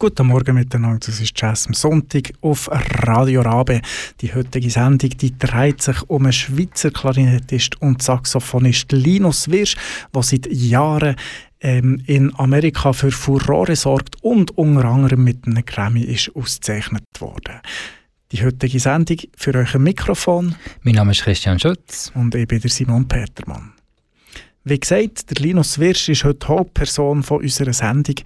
Guten Morgen miteinander, das ist Jazz am Sonntag auf Radio Rabe. Die heutige Sendung die dreht sich um einen Schweizer Klarinettist und Saxophonist Linus Wirsch, der seit Jahren ähm, in Amerika für Furore sorgt und unter anderem mit einem Grammy ist ausgezeichnet worden. Die heutige Sendung für euch ein Mikrofon. Mein Name ist Christian Schütz. Und ich bin der Simon Petermann. Wie gesagt, der Linus Wirsch ist heute Hauptperson von unserer Sendung.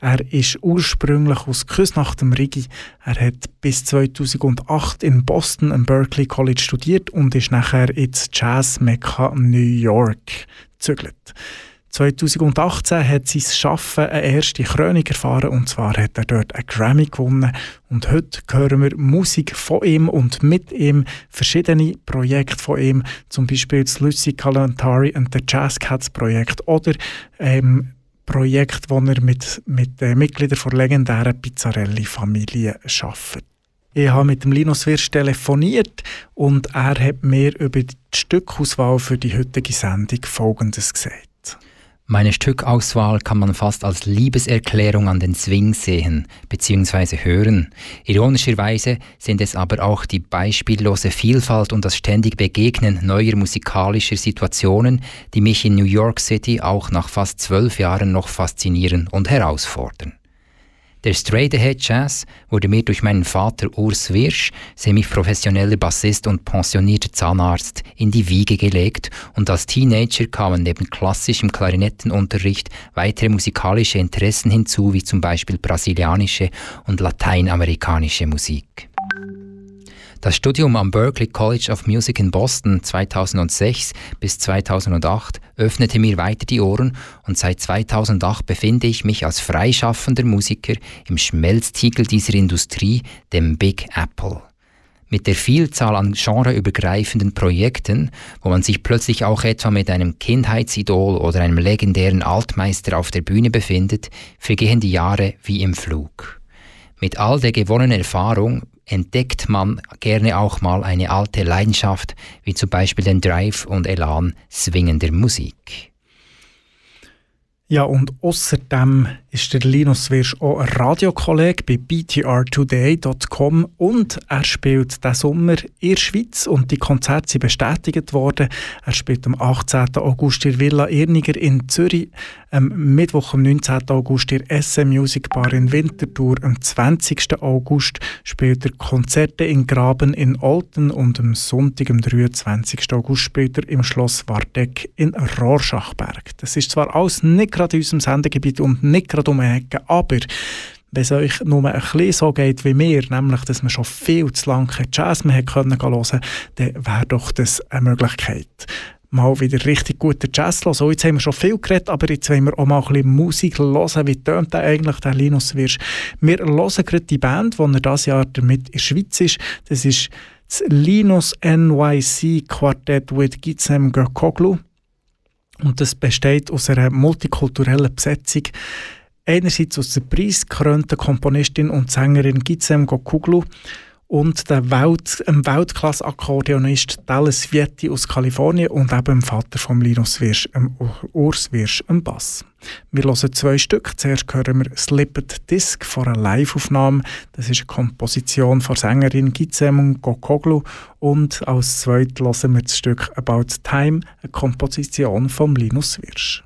Er ist ursprünglich aus Küsnacht dem Rigi. Er hat bis 2008 in Boston am Berkeley College studiert und ist nachher ins Jazz Mecca New York gezügelt. 2018 hat sein Schaffen eine erste Krönung erfahren und zwar hat er dort einen Grammy gewonnen und heute hören wir Musik von ihm und mit ihm verschiedene Projekte von ihm, zum Beispiel das Lucy Kalantari und der Jazz Cats Projekt oder ähm, Projekt, das er mit, mit den Mitgliedern der legendären Pizzarelli-Familie arbeitet. Ich habe mit dem Linus Wirsch telefoniert und er hat mir über die Stückauswahl für die heutige Sendung Folgendes gesagt. Meine Stückauswahl kann man fast als Liebeserklärung an den Swing sehen bzw. hören. Ironischerweise sind es aber auch die beispiellose Vielfalt und das ständig Begegnen neuer musikalischer Situationen, die mich in New York City auch nach fast zwölf Jahren noch faszinieren und herausfordern. Der Straight Ahead Jazz wurde mir durch meinen Vater Urs Wirsch, semi-professioneller Bassist und pensionierter Zahnarzt, in die Wiege gelegt und als Teenager kamen neben klassischem Klarinettenunterricht weitere musikalische Interessen hinzu, wie zum Beispiel brasilianische und lateinamerikanische Musik. Das Studium am Berklee College of Music in Boston 2006 bis 2008 öffnete mir weiter die Ohren und seit 2008 befinde ich mich als freischaffender Musiker im Schmelztiegel dieser Industrie, dem Big Apple. Mit der Vielzahl an genreübergreifenden Projekten, wo man sich plötzlich auch etwa mit einem Kindheitsidol oder einem legendären Altmeister auf der Bühne befindet, vergehen die Jahre wie im Flug. Mit all der gewonnenen Erfahrung entdeckt man gerne auch mal eine alte Leidenschaft, wie zum Beispiel den Drive und Elan swingender Musik. Ja, und außerdem ist der Linus Wirsch auch ein Radiokolleg bei btrtoday.com und er spielt diesen Sommer in der Schweiz und die Konzerte sind bestätigt worden. Er spielt am 18. August in Villa Irniger in Zürich, am Mittwoch am 19. August in SM Music Bar in Winterthur, am 20. August spielt er Konzerte in Graben in Olten und am Sonntag, am 23. August spielt er im Schloss Wardeck in Rorschachberg. Das ist zwar alles nicht gerade in unserem Sendegebiet und nicht gerade um die Ecke, aber wenn es euch nur ein bisschen so geht wie mir, nämlich, dass man schon viel zu lange Jazz mehr hören konnte, dann wäre doch das eine Möglichkeit mal wieder richtig guten Jazz hören. Jetzt haben wir schon viel geredet, aber jetzt wollen wir auch mal ein bisschen Musik hören. Wie tönt der eigentlich, der Linus Wirsch? Wir hören gerade die Band, die er dieses Jahr damit in der Schweiz ist. Das ist das Linus NYC Quartett with Gizem Gökoglu. Und das besteht aus einer multikulturellen Besetzung. Einerseits aus der preisgekrönten Komponistin und Sängerin Gizem Gokuglu und der Welt, Weltklasse-Akkordeonist Dallas Vietti aus Kalifornien und eben dem Vater von Linus Wirsch, ähm, Urs Wirsch, am Bass. Wir hören zwei Stück. Zuerst hören wir Slipped Disc von einer Live-Aufnahme. Das ist eine Komposition von Sängerin Gizem Gokoglu und als zweites hören wir das Stück About Time, eine Komposition von Linus Wirsch.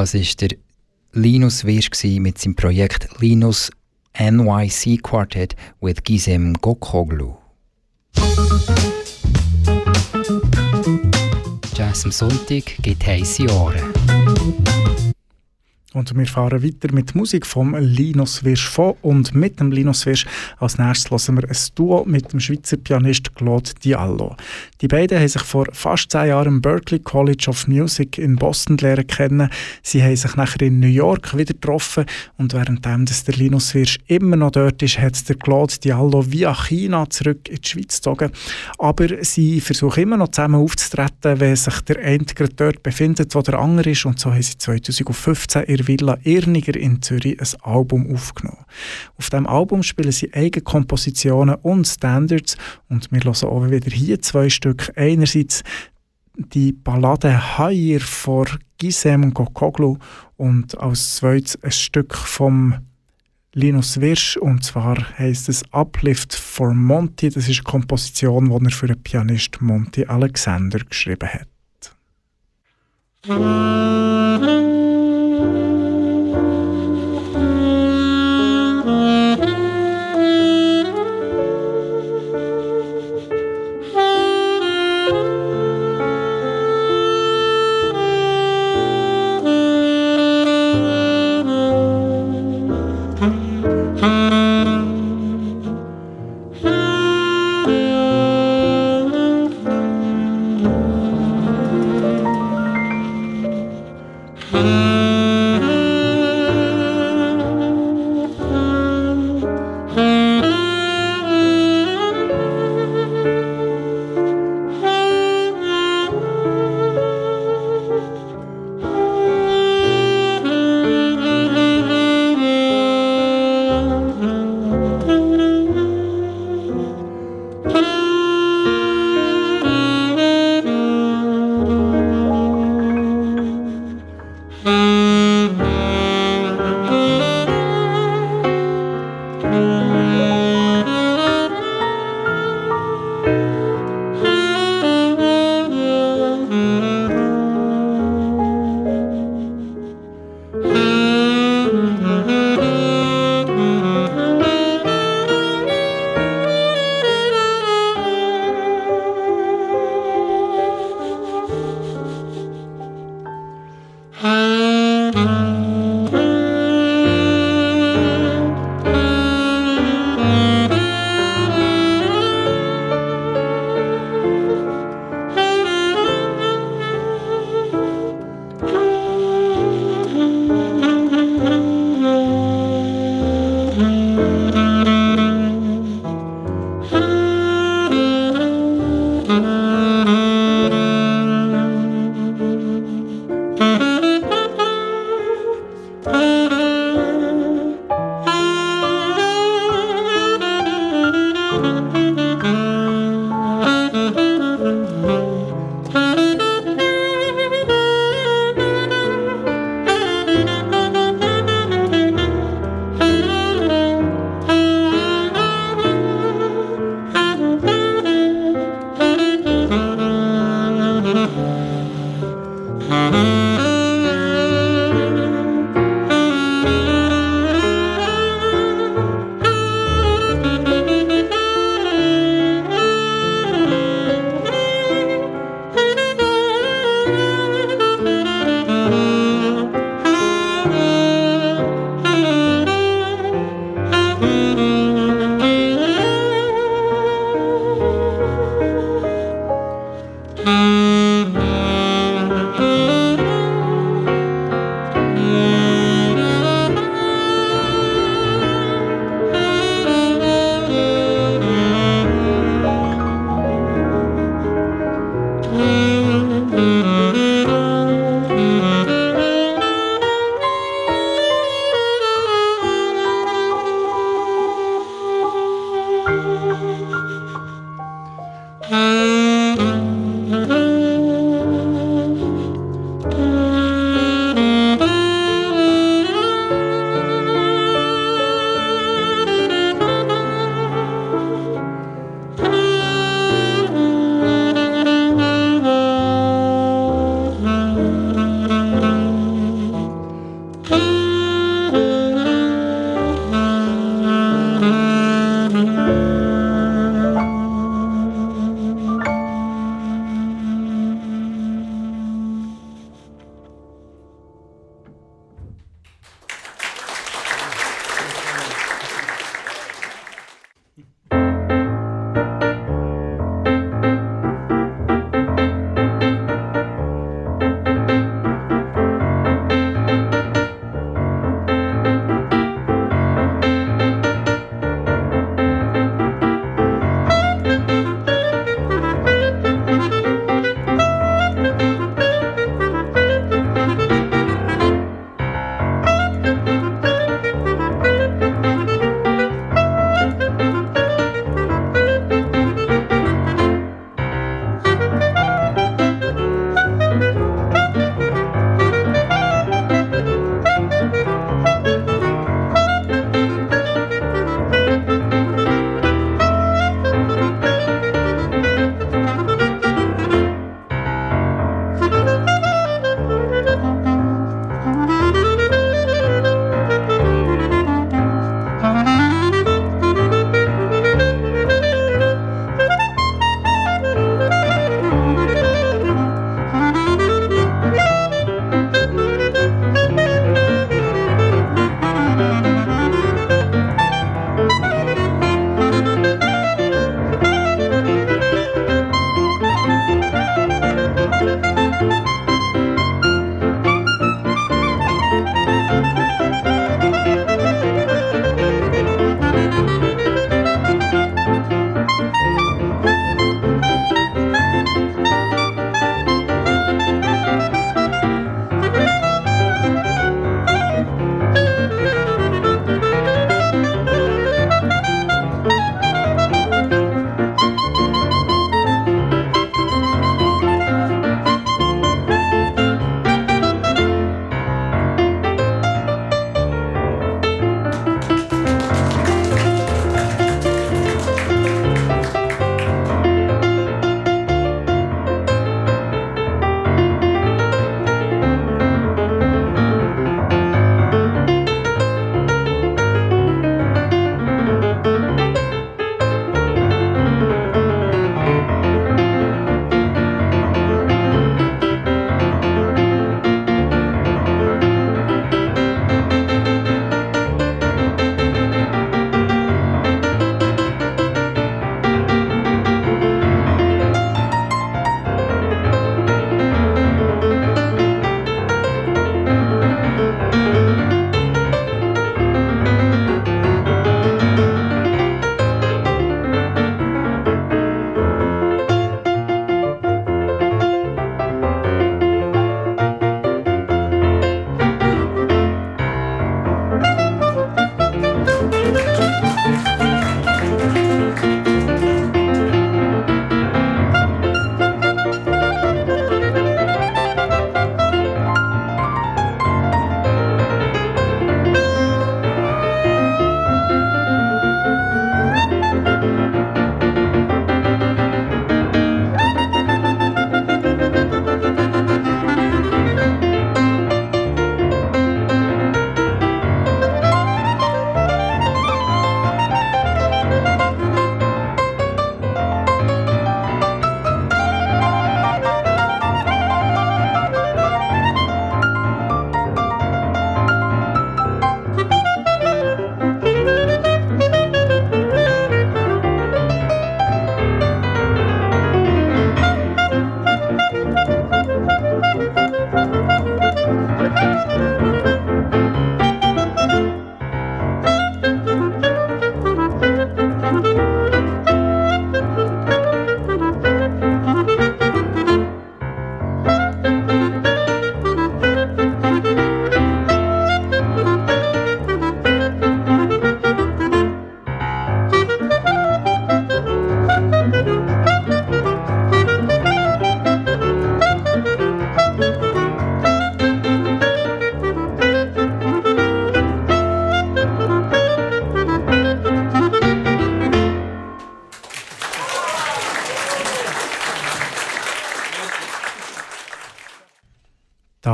Das ist der Linus Wirsch mit seinem Projekt Linus NYC Quartet with Gizem Gokoglu. Jazz am Sonntag gibt heiße Ohren. Und wir fahren weiter mit Musik vom Linus Wirsch von und mit dem Linus Wirsch als nächstes hören wir ein Duo mit dem Schweizer Pianist Claude Diallo. Die beiden haben sich vor fast zehn Jahren im Berklee College of Music in Boston lernen kennen. Sie haben sich nachher in New York wieder getroffen und währenddem dass der Linus Wirsch immer noch dort ist, hat der Claude Diallo via China zurück in die Schweiz gezogen. Aber sie versuchen immer noch zusammen aufzutreten, wenn sich der eine dort befindet, wo der andere ist und so haben sie 2015 in der Villa Erniger in Zürich ein Album aufgenommen. Auf diesem Album spielen sie eigene Kompositionen und Standards und wir hören auch wieder hier zwei Stück. Einerseits die Ballade Higher von Gisem Gokoglu und als zweites ein Stück vom Linus Wirsch und zwar heißt es Uplift for Monty. Das ist eine Komposition, die er für den Pianist Monty Alexander geschrieben hat.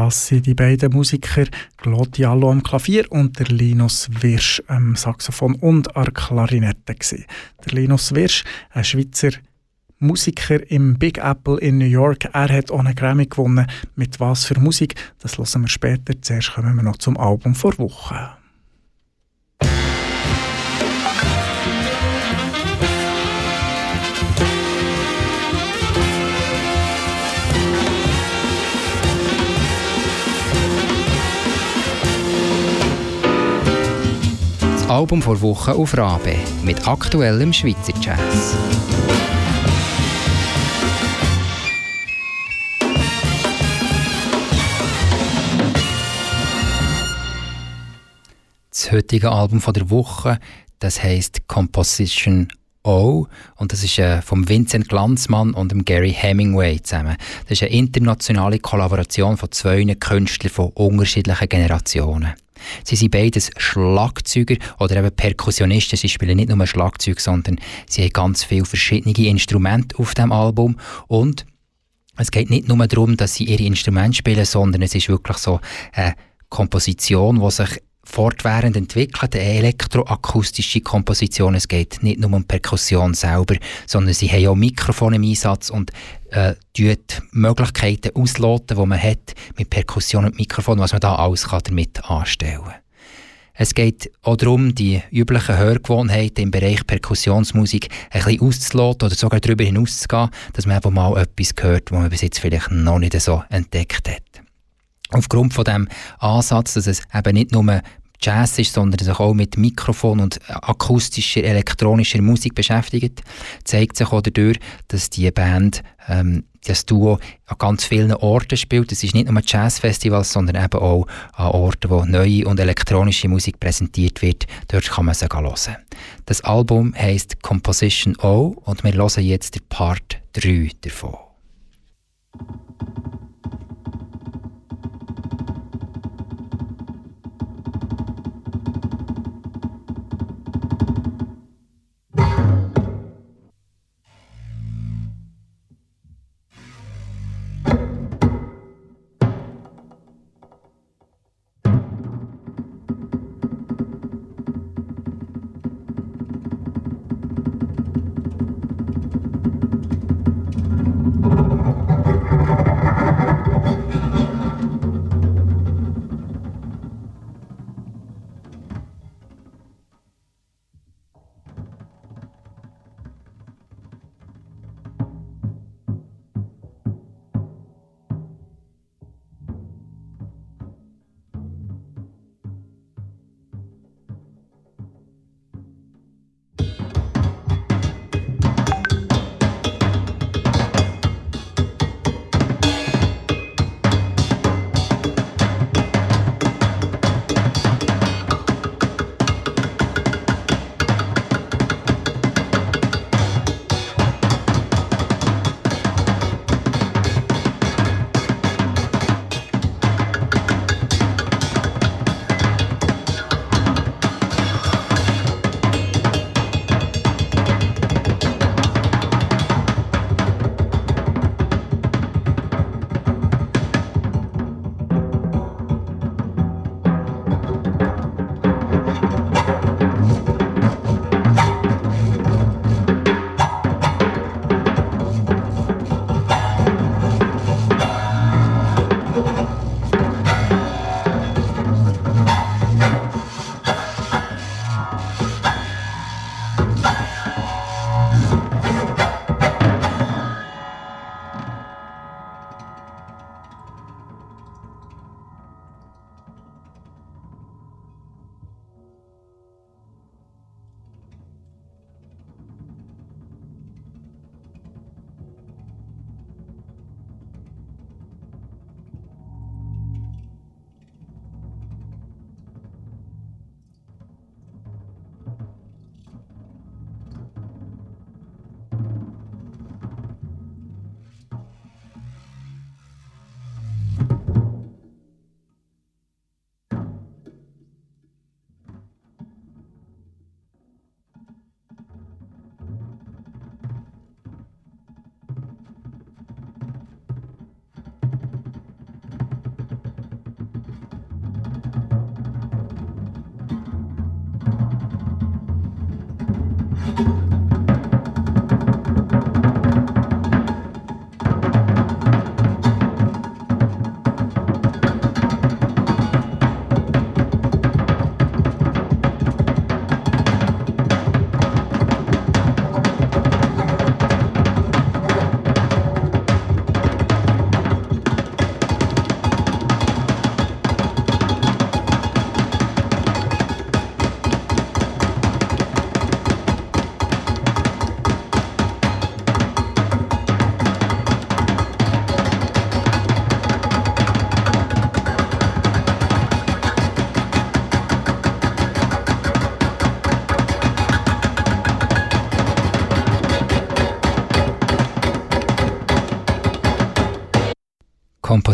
Das sind die beiden Musiker Claude am Klavier und der Linus Wirsch am Saxophon und an Klarinette. Gewesen. Der Linus Wirsch, ein Schweizer Musiker im Big Apple in New York. Er hat einen Grammy gewonnen. Mit was für Musik? Das hören wir später. Zuerst kommen wir noch zum Album vor Wochen. Album vor Woche auf Rabe mit aktuellem Schweizer Jazz. Das heutige Album von der Woche, das heißt Composition O und das ist äh, vom Vincent Glanzmann und dem Gary Hemingway zusammen. Das ist eine internationale Kollaboration von zwei Künstlern von unterschiedlichen Generationen. Sie sind beides Schlagzeuger oder eben Perkussionisten. Sie spielen nicht nur Schlagzeug, sondern sie haben ganz viele verschiedene Instrumente auf dem Album und es geht nicht nur darum, dass sie ihre Instrumente spielen, sondern es ist wirklich so eine Komposition, die sich fortwährend entwickelt, eine elektroakustische Komposition. Es geht nicht nur um Perkussion selber, sondern sie haben auch Mikrofone im Einsatz und äh, die Möglichkeiten ausloten, die man hat mit Perkussion und Mikrofon, was man da alles kann damit anstellen kann. Es geht auch darum, die üblichen Hörgewohnheiten im Bereich Perkussionsmusik ein bisschen auszuloten oder sogar darüber hinauszugehen, dass man eben mal etwas hört, was man bis jetzt vielleicht noch nicht so entdeckt hat. Aufgrund von dem Ansatz, dass es eben nicht nur Jazz ist, sondern sich auch mit Mikrofon und akustischer, elektronischer Musik beschäftigt, zeigt sich auch dadurch, dass die Band, ähm, das Duo an ganz vielen Orten spielt. Es ist nicht nur Jazzfestivals, sondern eben auch an Orten, wo neue und elektronische Musik präsentiert wird. Dort kann man sie hören. Das Album heißt Composition O und wir hören jetzt den Part 3 davon.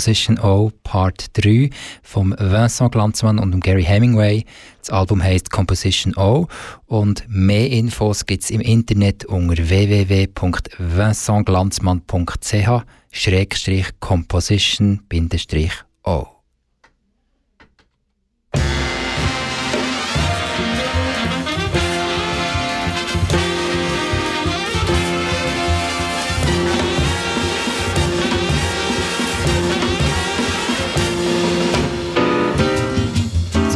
Composition O Part 3 von Vincent Glanzmann und Gary Hemingway. Das Album heißt Composition O und mehr Infos gibt es im Internet unter www.vincentglanzmann.ch-composition-o.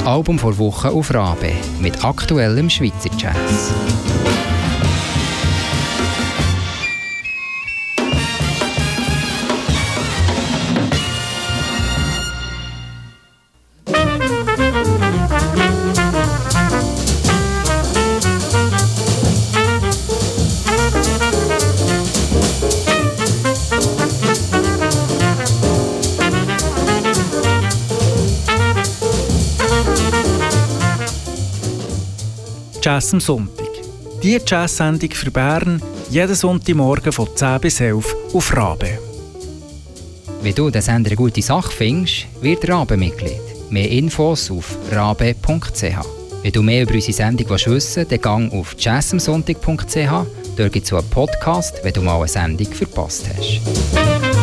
Album vor Woche auf Rabe mit aktuellem Schweizer Jazz. Jazz am Sonntag. Die Jazz-Sendung für Bern jeden Sonntagmorgen von 10 bis 11 auf Rabe. Wenn du den Sender eine gute Sache findest, wird Rabe Mitglied. Mehr Infos auf rabe.ch. Wenn du mehr über unsere Sendung wissen willst, dann gang auf jazzamsonntag.ch. Dort gibt es einen Podcast, wenn du mal eine Sendung verpasst hast.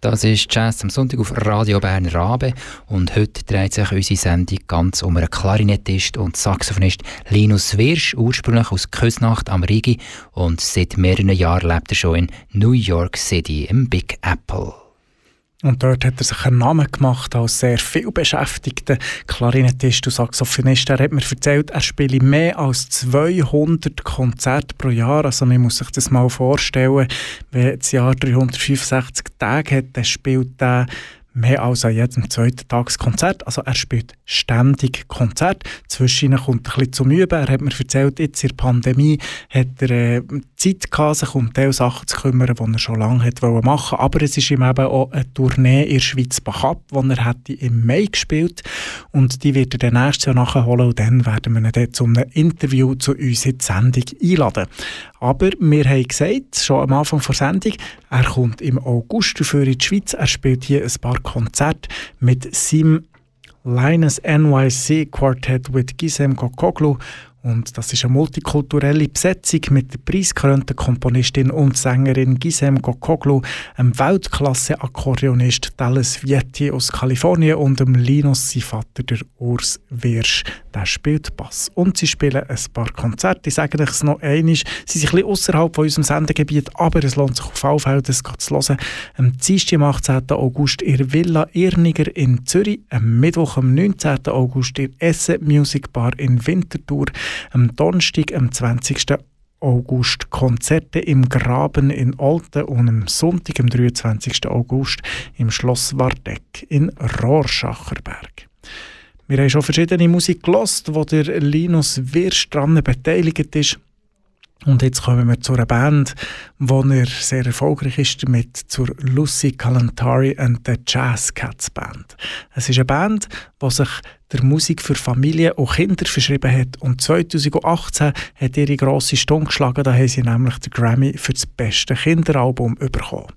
Das ist Jazz am Sonntag auf Radio Bern Rabe und heute dreht sich unsere Sendung ganz um einen Klarinettist und Saxophonist Linus Wirsch, ursprünglich aus Küsnacht am Rigi und seit mehreren Jahren lebt er schon in New York City im Big Apple. Und dort hat er sich einen Namen gemacht als sehr viel beschäftigter Klarinettist und Saxophonist. Er hat mir erzählt, er spiele mehr als 200 Konzerte pro Jahr. Also man muss sich das mal vorstellen, wenn das Jahr 365 Tage hat, dann spielt er mehr als an jedem zweiten Tag Konzert. Also er spielt ständig Konzert. Zwischen kommt ein bisschen zum Üben. Er hat mir erzählt, jetzt in der Pandemie hat er äh, Zeit gehabt, sich um diese Sachen zu kümmern, die er schon lange hat machen wollte. Aber es ist ihm eben auch eine Tournee in der Schweiz Bachab, die er hätte im Mai gespielt und die wird er dann nächstes Jahr nachholen und dann werden wir ihn dann zu einem Interview zu uns in die Sendung einladen. Aber wir haben gesagt, schon am Anfang der Sendung, er kommt im August für in die Schweiz. Er spielt hier ein paar Konzerte mit seinem Linus NYC Quartet mit Gisem Kokoglu und das ist eine multikulturelle Besetzung mit der preisgekrönten Komponistin und Sängerin Gisem Gokoglu, einem Weltklasse-Akkordeonist Dallas Vietti aus Kalifornien und dem Linus, sein Vater, der Urs Wirsch. Der spielt Bass. Und sie spielen ein paar Konzerte. Ich sage euch noch einmal, sie sind ein bisschen außerhalb von unserem Sendegebiet, aber es lohnt sich auf alle Fälle, das zu hören. Am Dienstag, am 18. August in Villa Irniger in Zürich, am Mittwoch, am 19. August in Essen Music Bar in Winterthur, am Donnerstag, am 20. August Konzerte im Graben in Olten und am Sonntag, am 23. August im Schloss Wardeck in Rohrschacherberg. Wir haben schon verschiedene Musik gelost, wo der Linus Wirsch dran beteiligt ist. Und jetzt kommen wir zu einer Band, wo er sehr erfolgreich ist damit, zur Lucy Kalantari and the Jazz Cats Band. Es ist eine Band, die sich der Musik für Familie und Kinder verschrieben hat. Und 2018 hat ihre grosse Stunde geschlagen, da haben sie nämlich den Grammy für das beste Kinderalbum bekommen.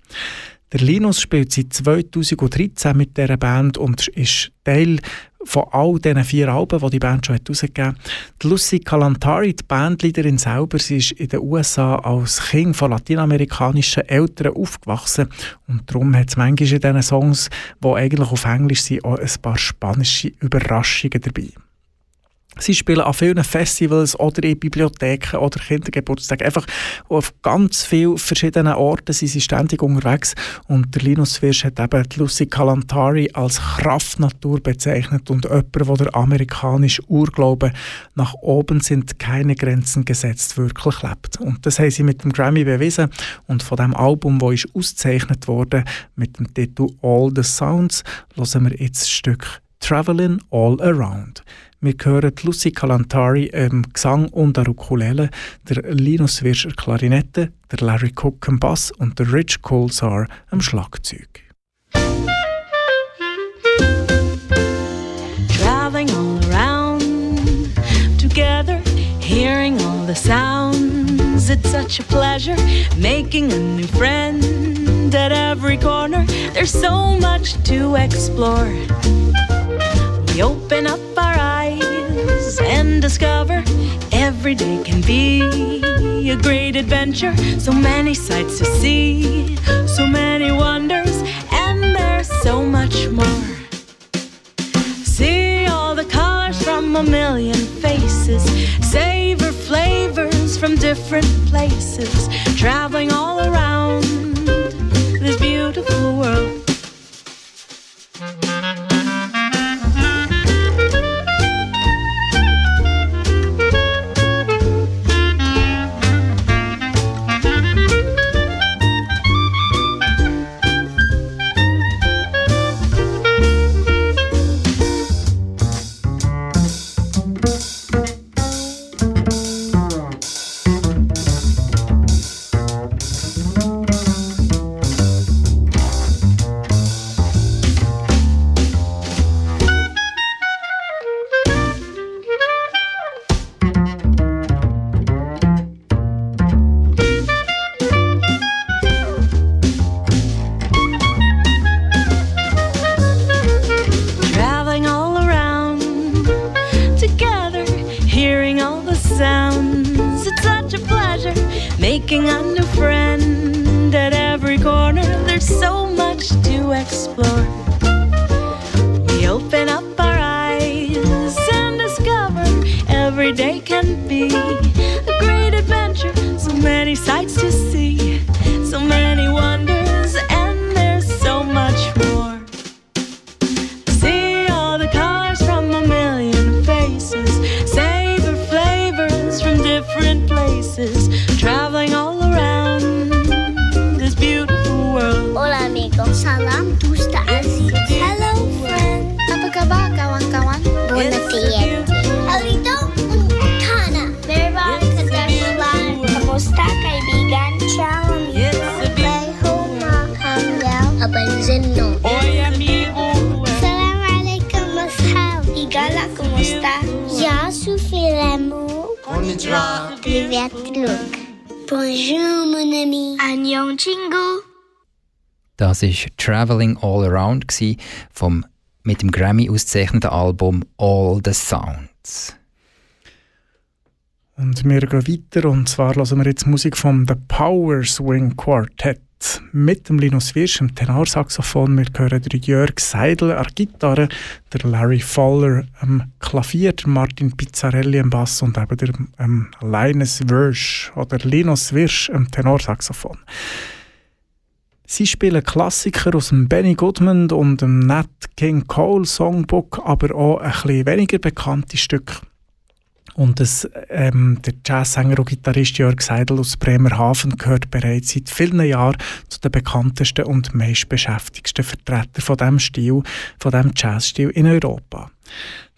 Der Linus spielt seit 2013 mit dieser Band und ist Teil von all diesen vier Alben, die die Band schon herausgegeben hat. Die Lucy Kalantari, die Bandleaderin selber, sie ist in den USA als Kind von lateinamerikanischen Eltern aufgewachsen und darum hat es manchmal in diesen Songs, die eigentlich auf Englisch sind, auch ein paar spanische Überraschungen dabei. Sie spielen an vielen Festivals oder in Bibliotheken oder Kindergeburtstagen. Einfach auf ganz vielen verschiedenen Orten sind sie ständig unterwegs. Und der Linus Wirsch hat eben die Lucy Kalantari als Kraftnatur bezeichnet und jemand, der der amerikanische Urglaube nach oben sind keine Grenzen gesetzt wirklich lebt. Und das haben sie mit dem Grammy bewiesen. Und von dem Album, das ist ausgezeichnet wurde mit dem Titel All the Sounds, hören wir jetzt das Stück Traveling All Around. Wir hören Lucy Kalantari im Gesang und der Ukulele, der Linus Wirscher Klarinette, der Larry Cook am Bass und der Rich Colsar am Schlagzeug. Traveling all around together, hearing all the sounds. It's such a pleasure making a new friend at every corner. There's so much to explore. We open up and discover every day can be a great adventure. So many sights to see, so many wonders, and there's so much more. See all the colors from a million faces, savor flavors from different places, traveling all around this beautiful world. Ist Traveling All Around vom mit dem Grammy ausgezeichneten Album All the Sounds. Und wir gehen weiter und zwar hören wir jetzt Musik vom The Power Swing Quartet mit dem Linus Wirsch am Tenorsaxophon. Wir hören den Jörg Seidel an Gitarre, der Larry Fowler am Klavier, der Martin Pizzarelli am Bass und eben der ähm, Linus Wirsch oder Linus Wirsch am Tenorsaxophon. Sie spielen Klassiker aus dem Benny Goodman und dem Nat King Cole Songbook, aber auch ein bisschen weniger bekannte Stücke. Und das, ähm, der Jazzsänger und Gitarrist Jörg Seidel aus Bremerhaven gehört bereits seit vielen Jahren zu den bekanntesten und meistbeschäftigsten Vertretern von dem Stil, von dem Jazzstil in Europa.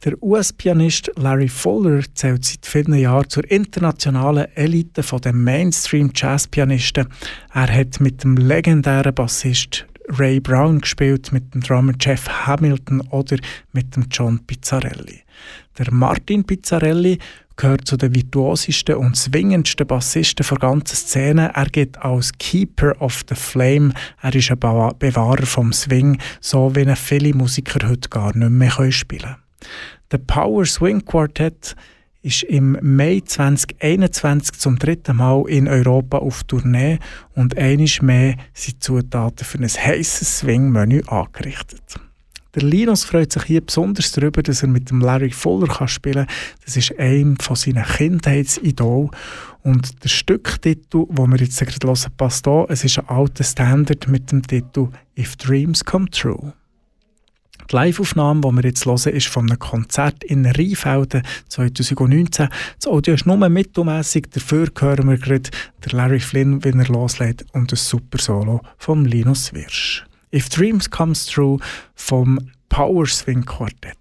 Der US-Pianist Larry Fuller zählt seit vielen Jahren zur internationalen Elite der Mainstream-Jazz-Pianisten. Er hat mit dem legendären Bassist Ray Brown gespielt, mit dem Drummer Jeff Hamilton oder mit dem John Pizzarelli. Der Martin Pizzarelli gehört zu den virtuosesten und zwingendsten Bassisten der ganzen Szene. Er geht als Keeper of the Flame. Er ist ein Bewahrer vom Swing, so wie viele Musiker heute gar nicht mehr spielen können. Der Power Swing Quartet ist im Mai 2021 zum dritten Mal in Europa auf Tournee und einisch mehr sind Zutaten für ein heißes Swing-Menü angerichtet. Der Linus freut sich hier besonders darüber, dass er mit dem Larry Fuller kann spielen kann. Das ist einem von seinen Kindheitsidol. Und der Stücktitel, wo wir jetzt gerade hören, passt hier. Es ist ein alter Standard mit dem Titel «If Dreams Come True». Die Live-Aufnahme, die wir jetzt hören, ist von einem Konzert in Rheinfelden 2019. Das Audio ist nur mittelmässig, dafür hören wir gerade der Larry Flynn, wenn er loslegt, und ein super Solo von Linus Wirsch. If Dreams Comes True vom Power Swing Quartett.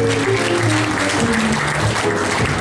Thank you.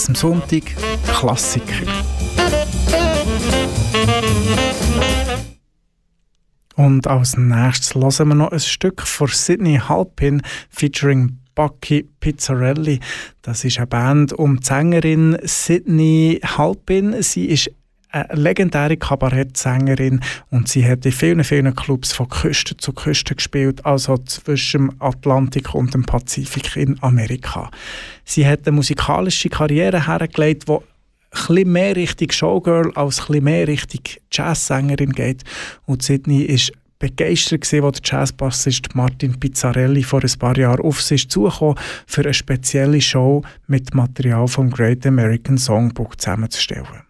Jazz am Sonntag, Klassiker. Und als nächstes hören wir noch ein Stück von Sydney Halpin featuring Bucky Pizzarelli. Das ist eine Band um die Sängerin Sydney Halpin. Sie ist eine legendäre Kabarettsängerin und sie hat in vielen, vielen Clubs von Küste zu Küste gespielt, also zwischen dem Atlantik und dem Pazifik in Amerika. Sie hat eine musikalische Karriere hergelegt, die bisschen mehr Richtung Showgirl als ein mehr Richtung Jazzsängerin geht. Und Sydney ist begeistert gewesen, als der Jazzbassist Martin Pizzarelli vor ein paar Jahren auf sich zugekommen, für eine spezielle Show mit Material vom Great American Songbook zusammenzustellen.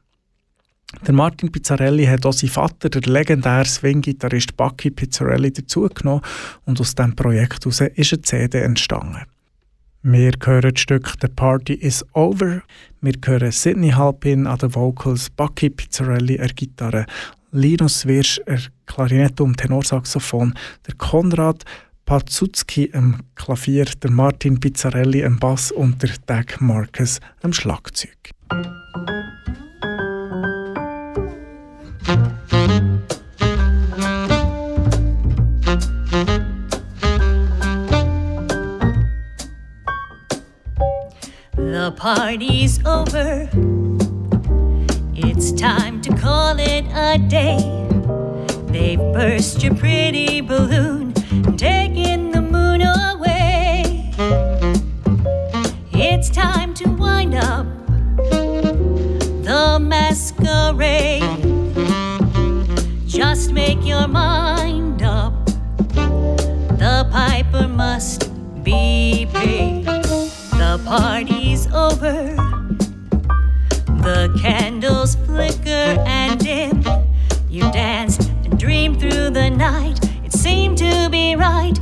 Der Martin Pizzarelli hat auch seinen Vater, der legendäre Swing-Gitarrist Bucky Pizzarelli, dazugenommen und aus diesem Projekt heraus ist eine CD entstanden. Wir hören das Stück «The Party is Over». Wir hören Sidney Halpin an den Vocals, Bucky Pizzarelli an der Gitarre, Linus Wirsch an Klarinette und Tenorsaxophon, der Konrad Pazutzki am Klavier, der Martin Pizzarelli am Bass und der Dag Marcus am Schlagzeug. Party's over. It's time to call it a day. They've burst your pretty balloon taking the moon away. It's time to wind up the masquerade. Just make your mind up. The piper must be paid. The party's over. The candles flicker and dim. You danced and dreamed through the night. It seemed to be right,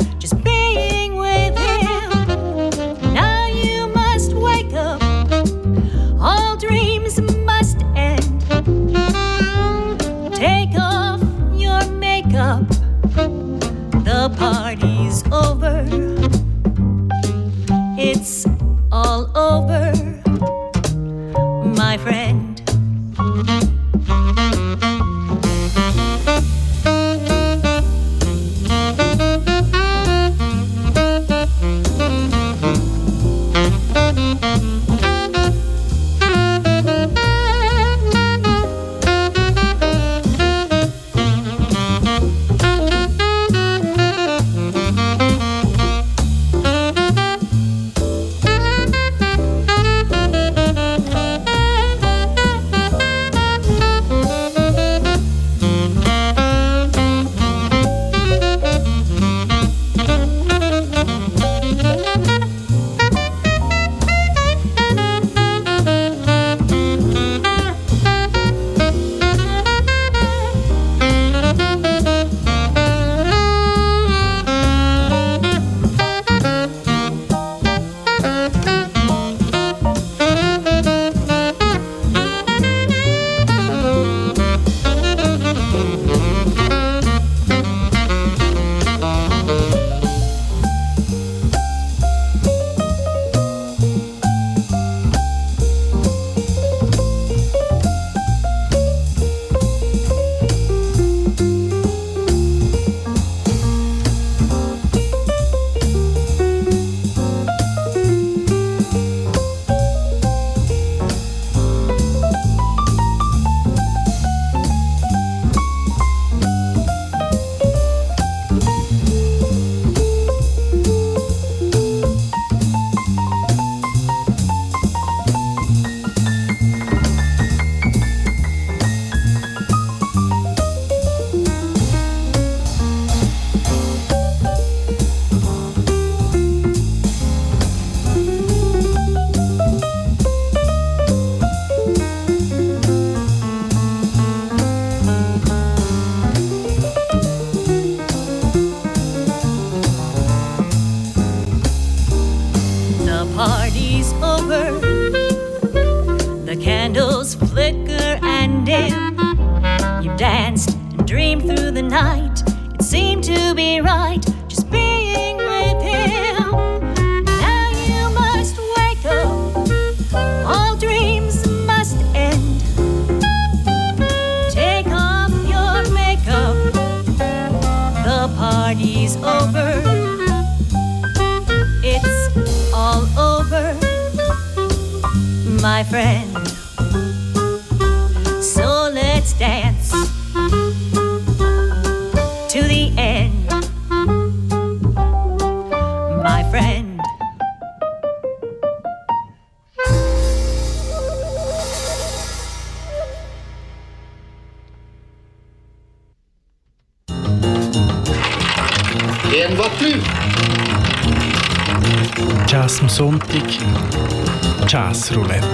Roulette.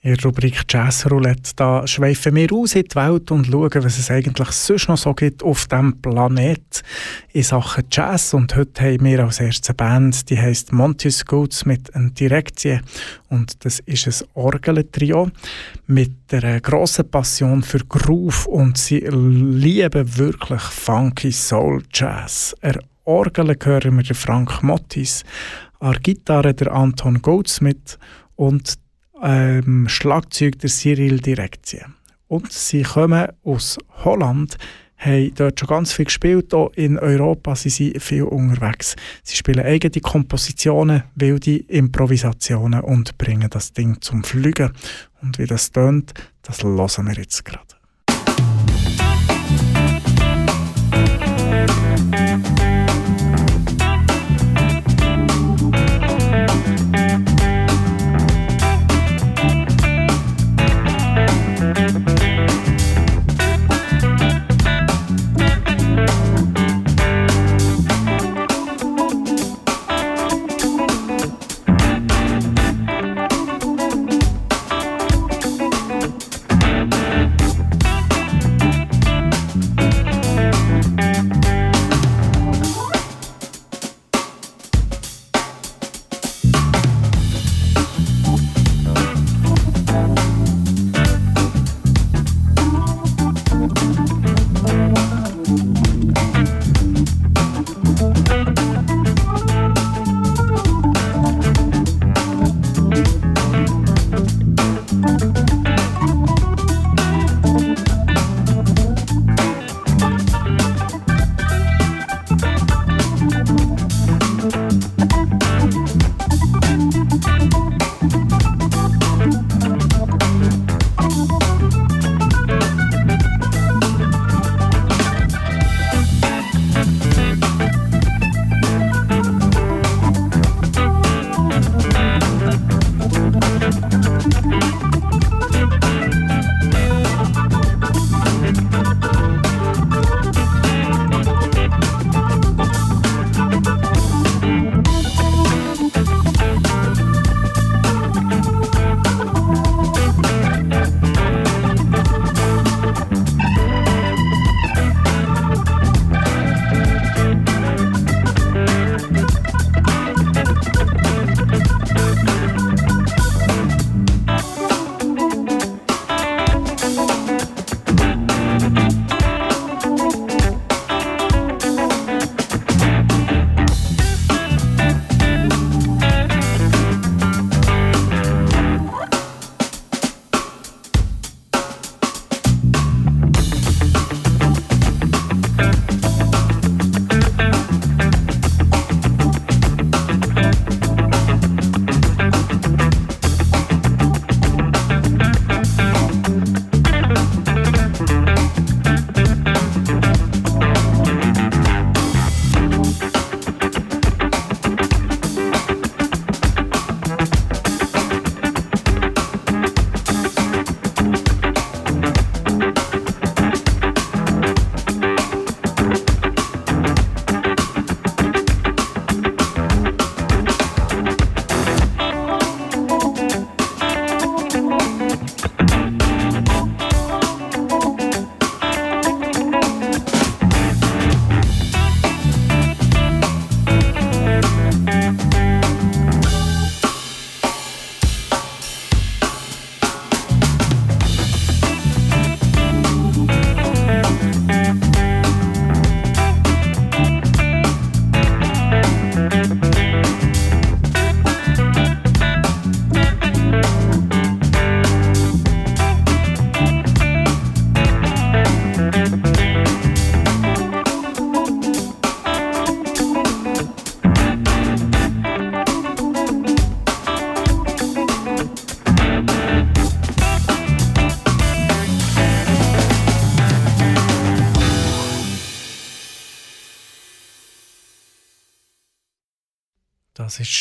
In der Rubrik Jazz Roulette da schweifen wir aus in die Welt und schauen, was es eigentlich sonst noch so gibt auf diesem Planet in Sachen Jazz. Und heute haben wir als erste Band, die heißt Monty's Goods mit einer Direktie. Und das ist ein Orgeltrio mit einer grossen Passion für Groove und sie lieben wirklich funky Soul Jazz. Er Orgel hören wir den Frank Mottis, an der Gitarre der Anton Goldsmith und ähm, Schlagzeug der Cyril Direktie. Und sie kommen aus Holland, haben dort schon ganz viel gespielt, auch in Europa sind sie viel unterwegs. Sie spielen eigene Kompositionen, wilde Improvisationen und bringen das Ding zum Fliegen. Und wie das tönt, das hören wir jetzt gerade.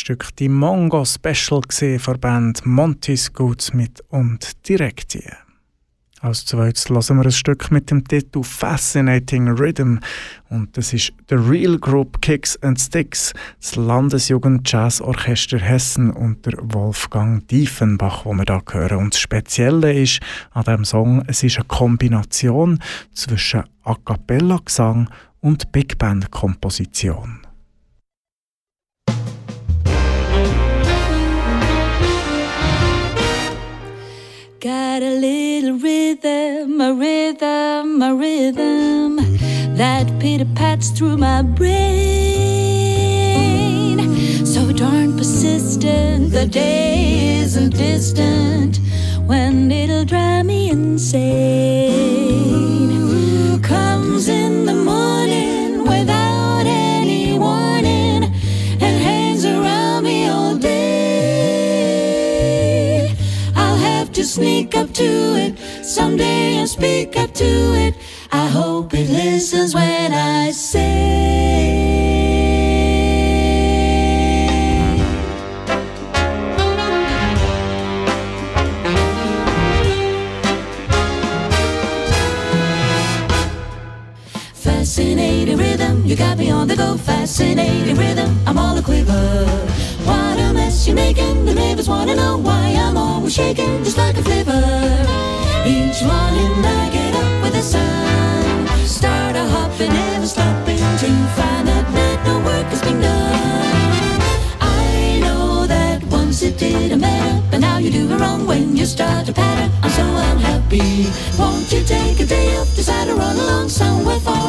Stück «Die Mongo Special» von Band Goods mit «Und Direktie». Als zweites hören wir ein Stück mit dem Titel Fascinating Rhythm und das ist The Real Group Kicks and Sticks, das Landesjugend Jazz Orchester Hessen unter Wolfgang Diefenbach, wo wir da hören. Und das Spezielle ist an diesem Song, es ist eine Kombination zwischen A Cappella Gesang und Big Band Komposition. Got a little rhythm, a rhythm, a rhythm that pitter pats through my brain. So darn persistent, the day isn't distant when it'll drive me insane. Comes in the morning sneak up to it someday and speak up to it. I hope it listens when I say. Fascinating rhythm, you got me on the go. Fascinating rhythm, I'm all a quiver. What a mess you're making, the neighbors wanna know why I'm always shaking, just like a flivver. Each morning I get up with the sun, start a hopping, never stopping to find out that no work has been done. I know that once it didn't matter, but now you do it wrong when you start a pattern. I'm so unhappy. Won't you take a day off, decide to run along somewhere far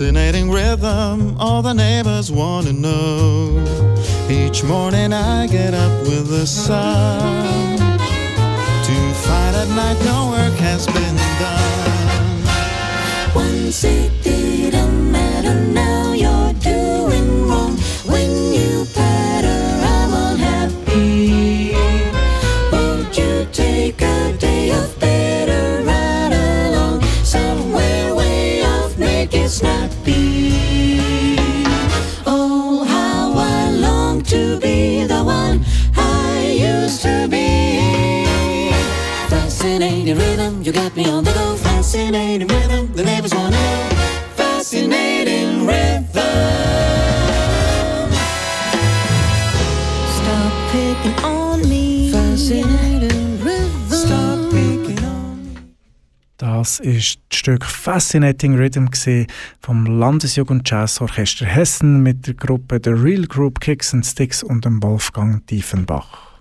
Fascinating rhythm, all the neighbors want to know. Each morning I get up with the sun Fascinating Rhythm vom Landesjugend Jazz Orchester Hessen mit der Gruppe The Real Group Kicks and Sticks und dem Wolfgang Diefenbach.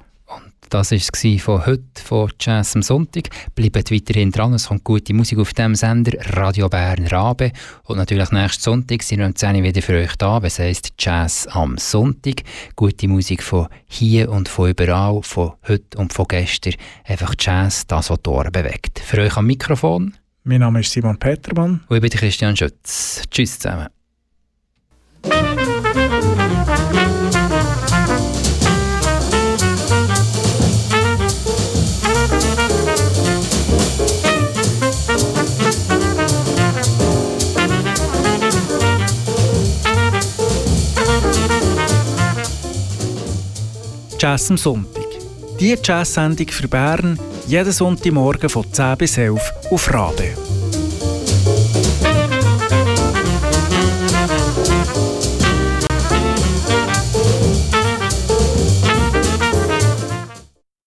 Das war es von heute, von Jazz am Sonntag. Bleibt weiterhin dran, es kommt gute Musik auf dem Sender, Radio Bern Rabe. Und natürlich nächsten Sonntag sind wir um 10 Uhr wieder für euch da, was heisst Jazz am Sonntag. Gute Musik von hier und von überall, von heute und von gestern. Einfach Jazz, das, was die Ohren bewegt. Für euch am Mikrofon Mein Name ist Simon Petermann. Und ich bin Christian Schütz. Tschüss zusammen. Jazz am Sonntag. Die Jazz-Sendung für Bern jeden Sonntagmorgen von 10 bis 11 auf Radio.